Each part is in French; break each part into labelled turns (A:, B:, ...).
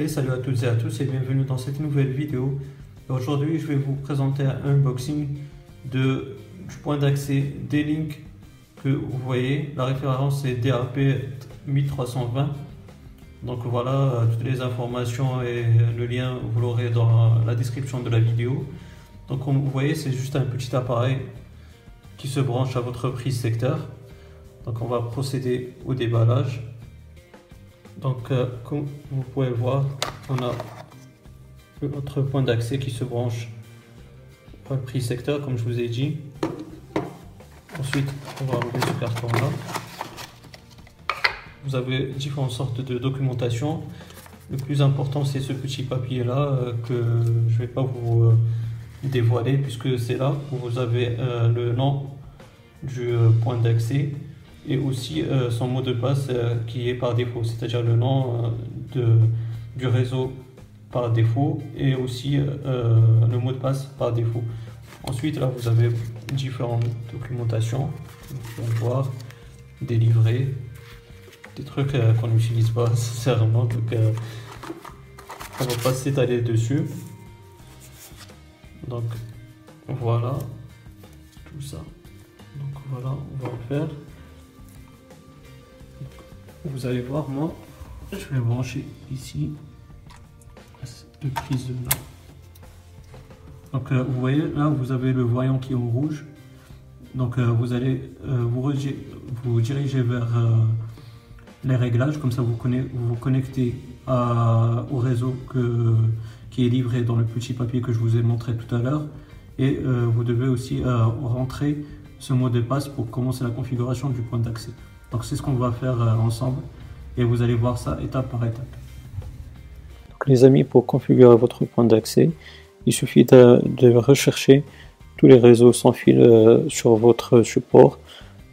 A: Et salut à toutes et à tous et bienvenue dans cette nouvelle vidéo. Aujourd'hui je vais vous présenter un unboxing de, du point d'accès D-Link que vous voyez. La référence est DAP 1320. Donc voilà, toutes les informations et le lien vous l'aurez dans la description de la vidéo. Donc comme vous voyez c'est juste un petit appareil qui se branche à votre prise secteur. Donc on va procéder au déballage. Donc, euh, comme vous pouvez voir, on a notre point d'accès qui se branche au prix secteur, comme je vous ai dit. Ensuite, on va enlever ce carton-là. Vous avez différentes sortes de documentation. Le plus important, c'est ce petit papier-là euh, que je ne vais pas vous euh, dévoiler puisque c'est là où vous avez le nom du point d'accès et aussi euh, son mot de passe euh, qui est par défaut, c'est-à-dire le nom euh, de, du réseau par défaut et aussi le mot de passe par défaut. Ensuite, là, vous avez différentes documentations. Vous pouvez voir des livrets, des trucs qu'on n'utilise pas sincèrement, donc on va pas s'étaler dessus. Donc voilà tout ça. Donc voilà, on va le faire vous allez voir, moi, je vais brancher ici de prise de là. Donc euh, vous voyez, là vous avez le voyant qui est en rouge. Donc euh, vous allez euh, vous, diriger vers les réglages, comme ça vous, vous, connectez au réseau qui est livré dans le petit papier que je vous ai montré tout à l'heure. Et vous devez aussi rentrer ce mot de passe pour commencer la configuration du point d'accès. Donc c'est ce qu'on va faire euh, ensemble et vous allez voir ça étape par étape.
B: les amis, pour configurer votre point d'accès, il suffit de, rechercher tous les réseaux sans fil euh, sur votre support,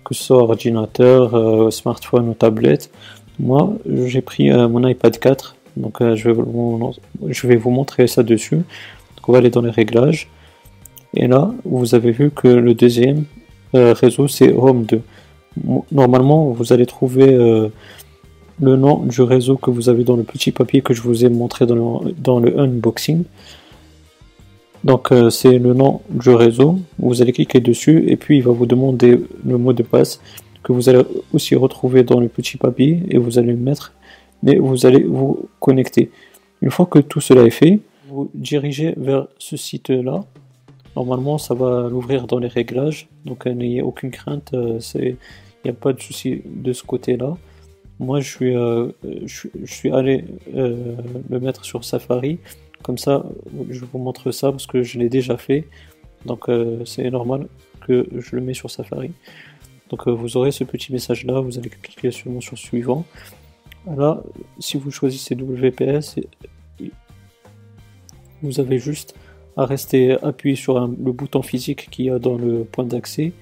B: que ce soit ordinateur, euh, smartphone ou tablette. Moi, j'ai pris mon iPad 4, donc je, vais vous, je vais vous montrer ça dessus. Donc on va aller dans les réglages. Et là, vous avez vu que le deuxième réseau, c'est Home 2 normalement, vous allez trouver euh, le nom du réseau que vous avez dans le petit papier que je vous ai montré dans le, unboxing. Donc euh, c'est le nom du réseau, vous allez cliquer dessus et puis il va vous demander le mot de passe que vous allez aussi retrouver dans le petit papier et vous allez le mettre et vous allez vous connecter. Une fois que tout cela est fait, vous dirigez vers ce site là. Normalement ça va l'ouvrir dans les réglages, donc euh, n'ayez aucune crainte, il n'y a pas de souci de ce côté-là. Moi, je suis, euh, allé euh, le mettre sur Safari. Comme ça, je vous montre ça parce que je l'ai déjà fait. Donc, euh, c'est normal que je le mets sur Safari. Donc, vous aurez ce petit message-là. Vous allez cliquer sur sur suivant. Là, si vous choisissez WPS, vous avez juste à rester appuyé sur le bouton physique qu'il y a dans le point d'accès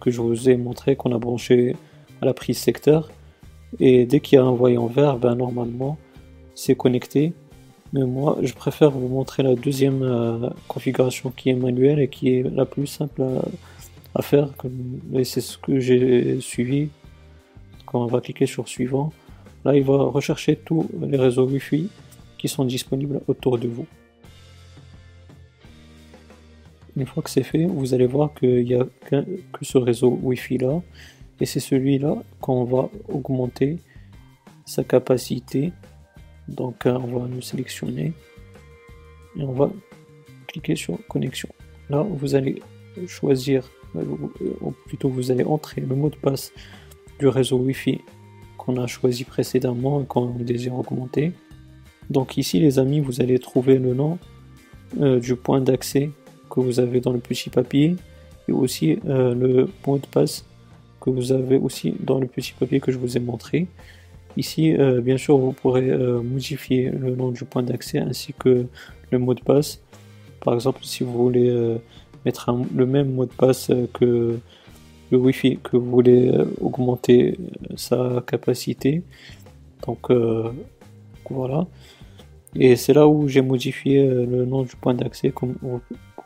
B: que je vous ai montré qu'on a branché à la prise secteur. Et dès qu'il y a un voyant vert, ben normalement c'est connecté. Mais moi je préfère vous montrer la deuxième euh, configuration qui est manuelle et qui est la plus simple à, faire. Et c'est ce que j'ai suivi. Quand on va cliquer sur suivant, là il va rechercher tous les réseaux Wi-Fi qui sont disponibles autour de vous. Une fois que c'est fait, vous allez voir qu'il n'y a que ce réseau Wi-Fi là. Et c'est celui-là qu'on va augmenter sa capacité. Donc euh, on va nous sélectionner et on va cliquer sur connexion. Là, vous allez choisir, ou euh, plutôt vous allez entrer le mot de passe du réseau Wi-Fi qu'on a choisi précédemment et qu'on désire augmenter. Donc ici les amis, vous allez trouver le nom euh, du point d'accès que vous avez dans le petit papier et aussi euh, le mot de passe que vous avez aussi dans le petit papier que je vous ai montré. Ici, euh, bien sûr, vous pourrez euh, modifier le nom du point d'accès ainsi que le mot de passe. Par exemple, si vous voulez mettre le même mot de passe que le Wi-Fi, que vous voulez augmenter sa capacité. Donc voilà. Et c'est là où j'ai modifié le nom du point d'accès,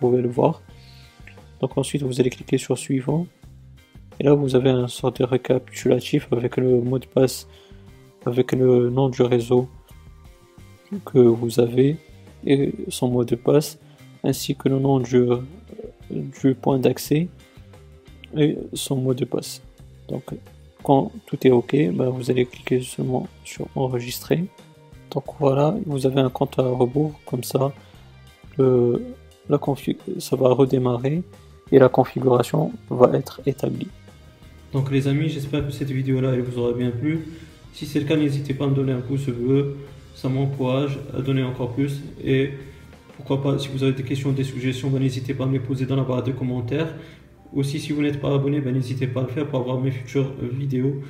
B: pouvez le voir. Donc ensuite vous allez cliquer sur suivant. Et là vous avez un sort de récapitulatif avec le mot de passe, avec le nom du réseau que vous avez et son mot de passe, ainsi que le nom du, du point d'accès et son mot de passe. Donc quand tout est OK, ben, vous allez cliquer seulement sur enregistrer. Donc voilà, vous avez un compte à rebours, comme ça, le, la ça va redémarrer et la configuration va être établie.
A: Donc les amis, j'espère que cette vidéo là elle vous aura bien plu. Si c'est le cas, n'hésitez pas à me donner un pouce bleu, ça m'encourage à donner encore plus. Et pourquoi pas, si vous avez des questions, des suggestions, ben, n'hésitez pas à me les poser dans la barre de commentaires. Aussi, si vous n'êtes pas abonné, ben, n'hésitez pas à le faire pour avoir mes futures euh, vidéos.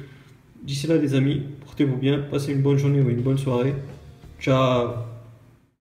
A: D'ici là, les amis, portez-vous bien, passez une bonne journée ou une bonne soirée. Ciao